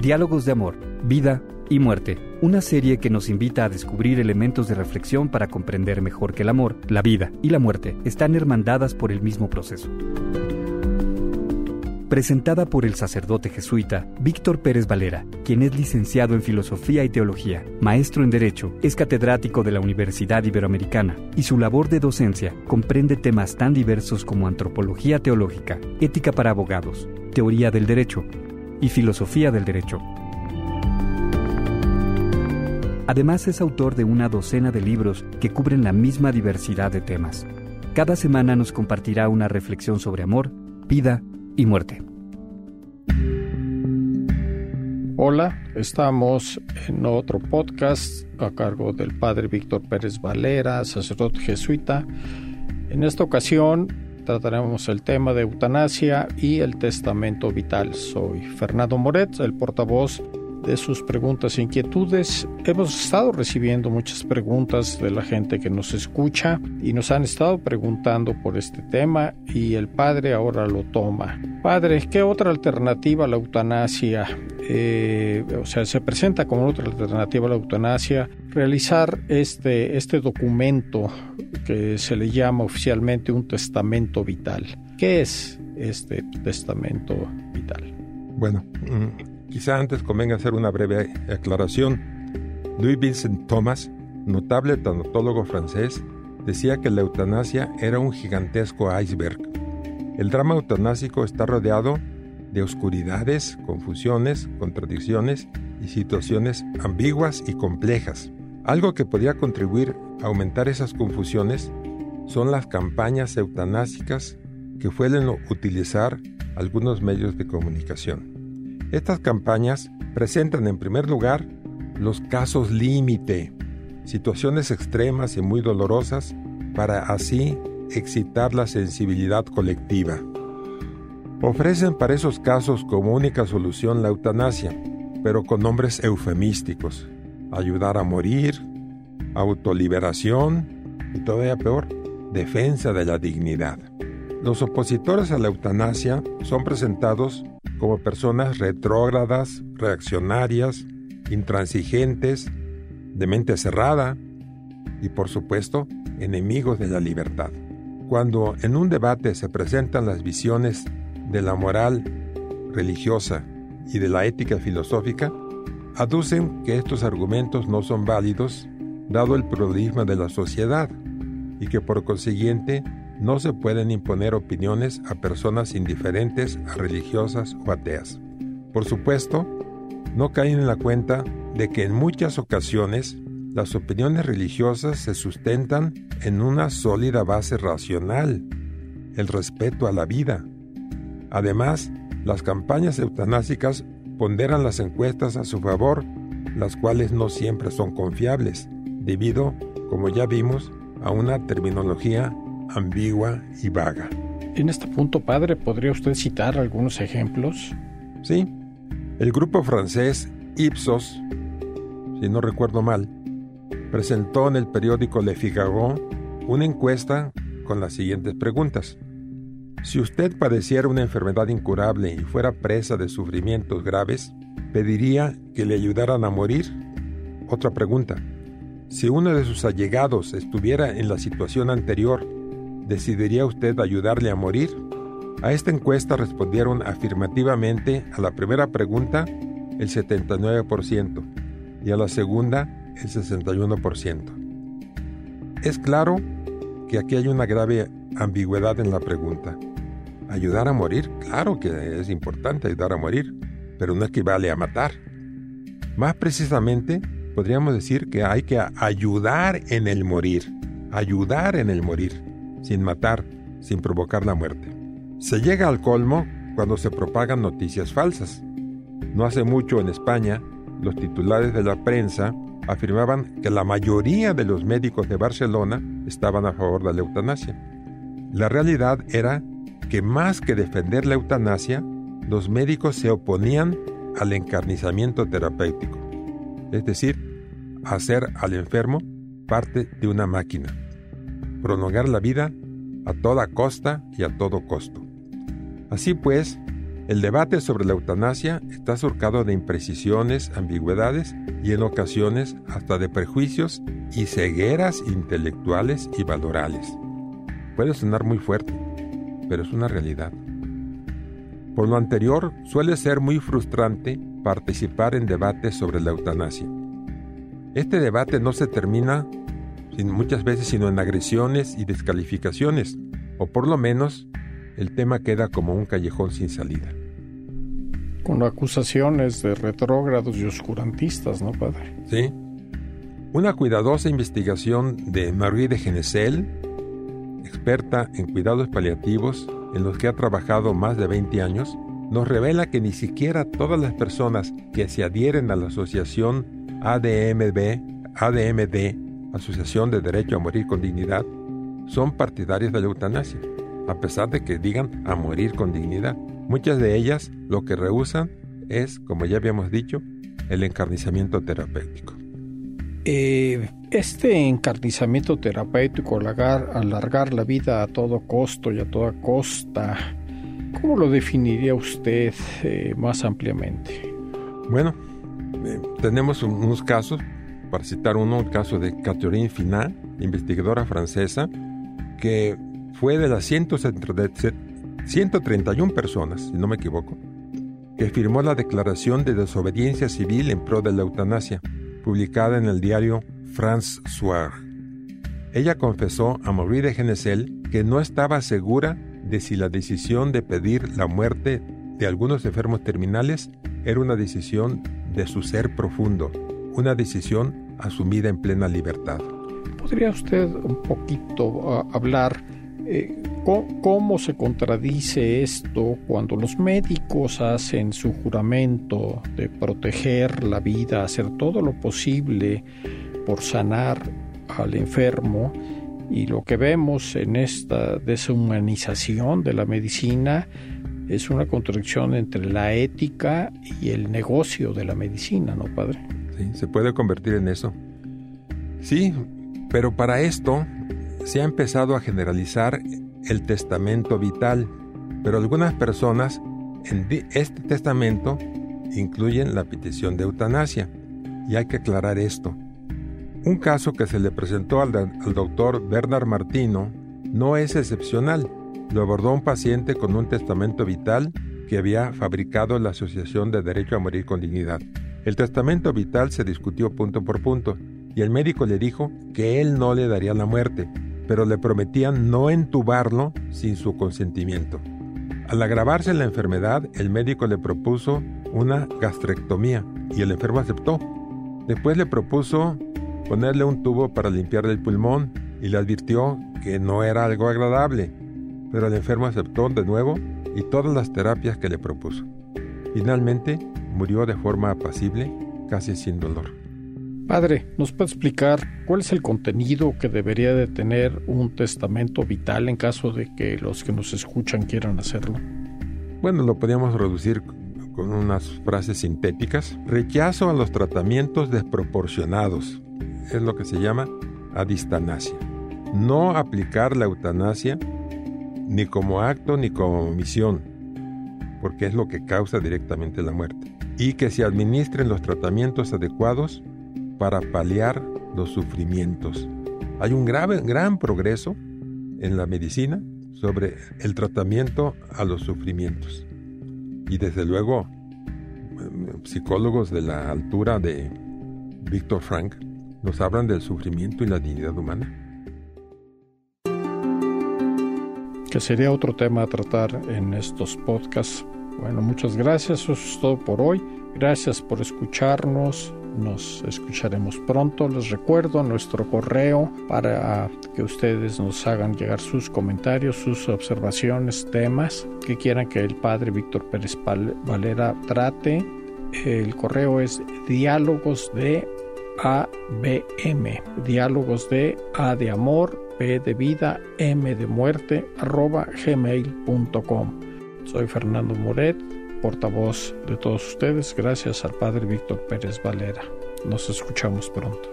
Diálogos de Amor, Vida y Muerte, una serie que nos invita a descubrir elementos de reflexión para comprender mejor que el amor, la vida y la muerte están hermandadas por el mismo proceso. Presentada por el sacerdote jesuita Víctor Pérez Valera, quien es licenciado en Filosofía y Teología, maestro en Derecho, es catedrático de la Universidad Iberoamericana y su labor de docencia comprende temas tan diversos como antropología teológica, ética para abogados, teoría del derecho y filosofía del derecho. Además es autor de una docena de libros que cubren la misma diversidad de temas. Cada semana nos compartirá una reflexión sobre amor, vida y muerte. Hola, estamos en otro podcast a cargo del padre Víctor Pérez Valera, sacerdote jesuita. En esta ocasión trataremos el tema de eutanasia y el testamento vital. Soy Fernando Moret, el portavoz de sus preguntas e inquietudes. Hemos estado recibiendo muchas preguntas de la gente que nos escucha y nos han estado preguntando por este tema y el padre ahora lo toma. Padre, ¿qué otra alternativa a la eutanasia? Eh, o sea, se presenta como otra alternativa a la eutanasia realizar este, este documento que se le llama oficialmente un testamento vital. ¿Qué es este testamento vital? Bueno, mm, Quizá antes convenga hacer una breve aclaración. Louis Vincent Thomas, notable tanatólogo francés, decía que la eutanasia era un gigantesco iceberg. El drama eutanásico está rodeado de oscuridades, confusiones, contradicciones y situaciones ambiguas y complejas. Algo que podría contribuir a aumentar esas confusiones son las campañas eutanásicas que suelen utilizar algunos medios de comunicación. Estas campañas presentan en primer lugar los casos límite, situaciones extremas y muy dolorosas para así excitar la sensibilidad colectiva. Ofrecen para esos casos como única solución la eutanasia, pero con nombres eufemísticos. Ayudar a morir, autoliberación y todavía peor, defensa de la dignidad. Los opositores a la eutanasia son presentados como personas retrógradas, reaccionarias, intransigentes, de mente cerrada y por supuesto enemigos de la libertad. Cuando en un debate se presentan las visiones de la moral religiosa y de la ética filosófica, aducen que estos argumentos no son válidos dado el pluralismo de la sociedad y que por consiguiente no se pueden imponer opiniones a personas indiferentes, a religiosas o ateas. Por supuesto, no caen en la cuenta de que en muchas ocasiones las opiniones religiosas se sustentan en una sólida base racional, el respeto a la vida. Además, las campañas eutanásicas ponderan las encuestas a su favor, las cuales no siempre son confiables, debido, como ya vimos, a una terminología ambigua y vaga. En este punto, padre, ¿podría usted citar algunos ejemplos? Sí. El grupo francés Ipsos, si no recuerdo mal, presentó en el periódico Le Figaro una encuesta con las siguientes preguntas. Si usted padeciera una enfermedad incurable y fuera presa de sufrimientos graves, ¿pediría que le ayudaran a morir? Otra pregunta. Si uno de sus allegados estuviera en la situación anterior ¿Decidiría usted ayudarle a morir? A esta encuesta respondieron afirmativamente a la primera pregunta el 79% y a la segunda el 61%. Es claro que aquí hay una grave ambigüedad en la pregunta. ¿Ayudar a morir? Claro que es importante ayudar a morir, pero no equivale a matar. Más precisamente, podríamos decir que hay que ayudar en el morir, ayudar en el morir sin matar, sin provocar la muerte. Se llega al colmo cuando se propagan noticias falsas. No hace mucho en España, los titulares de la prensa afirmaban que la mayoría de los médicos de Barcelona estaban a favor de la eutanasia. La realidad era que más que defender la eutanasia, los médicos se oponían al encarnizamiento terapéutico, es decir, hacer al enfermo parte de una máquina prolongar la vida a toda costa y a todo costo. Así pues, El debate sobre la eutanasia está surcado de imprecisiones, ambigüedades y en ocasiones hasta de prejuicios y cegueras intelectuales y valorales. Puede sonar muy fuerte, pero es una realidad. Por lo anterior, suele ser muy frustrante participar en debates sobre la eutanasia. Este debate no se termina muchas veces sino en agresiones y descalificaciones, o por lo menos el tema queda como un callejón sin salida. Con acusaciones de retrógrados y oscurantistas, ¿no, padre? Sí. Una cuidadosa investigación de Marie de Genesel, experta en cuidados paliativos, en los que ha trabajado más de 20 años, nos revela que ni siquiera todas las personas que se adhieren a la asociación ADMB, ADMD, Asociación de Derecho a Morir con Dignidad, son partidarias de la eutanasia, a pesar de que digan a morir con dignidad. Muchas de ellas lo que rehusan es, como ya habíamos dicho, el encarnizamiento terapéutico. Eh, este encarnizamiento terapéutico, alargar, alargar la vida a todo costo y a toda costa, ¿cómo lo definiría usted eh, más ampliamente? Bueno, eh, tenemos unos casos, para citar uno, el caso de Catherine Finat, investigadora francesa, que fue de las 131 personas, si no me equivoco, que firmó la Declaración de Desobediencia Civil en pro de la eutanasia, publicada en el diario France Soir. Ella confesó a Maurice de Genesel que no estaba segura de si la decisión de pedir la muerte de algunos enfermos terminales era una decisión de su ser profundo, una decisión asumida en plena libertad. ¿Podría usted un poquito ah, hablar eh, cómo, se contradice esto cuando los médicos hacen su juramento de proteger la vida, hacer todo lo posible por sanar al enfermo? Y lo que vemos en esta deshumanización de la medicina es una contradicción entre la ética y el negocio de la medicina, ¿no, padre? Se puede convertir en eso. Sí, pero para esto se ha empezado a generalizar el testamento vital, pero algunas personas en este testamento incluyen la petición de eutanasia, y hay que aclarar esto. Un caso que se le presentó al, al doctor Bernard Martino no es excepcional. Lo abordó un paciente con un testamento vital que había fabricado la Asociación de Derecho a Morir con Dignidad. El testamento vital se discutió punto por punto y el médico le dijo que él no le daría la muerte, pero le prometían no entubarlo sin su consentimiento. Al agravarse la enfermedad, el médico le propuso una gastrectomía y el enfermo aceptó. Después le propuso ponerle un tubo para limpiarle el pulmón y le advirtió que no era algo agradable, pero el enfermo aceptó de nuevo y todas las terapias que le propuso. Finalmente murió de forma apacible, casi sin dolor. Padre, ¿nos puede explicar cuál es el contenido que debería de tener un testamento vital en caso de que los que nos escuchan quieran hacerlo? Bueno, lo podríamos reducir con unas frases sintéticas. Rechazo a los tratamientos desproporcionados. Es lo que se llama adistanasia. No aplicar la eutanasia ni como acto ni como misión, porque es lo que causa directamente la muerte. Y que se administren los tratamientos adecuados para paliar los sufrimientos. Hay un grave, gran progreso en la medicina sobre el tratamiento a los sufrimientos. Y desde luego, psicólogos de la altura de Víctor Frank nos hablan del sufrimiento y la dignidad humana. Que sería otro tema a tratar en estos podcasts. Bueno, muchas gracias. Eso es todo por hoy. Gracias por escucharnos nos escucharemos pronto. Les recuerdo nuestro correo para que ustedes nos hagan llegar sus comentarios, sus observaciones, temas que quieran que el padre Víctor Pérez Valera trate. El correo es diálogos de ABM, diálogos de A de amor, P de vida, M de muerte, arroba gmail.com. Soy Fernando Moret portavoz de todos ustedes, gracias al Padre Víctor Pérez Valera. Nos escuchamos pronto.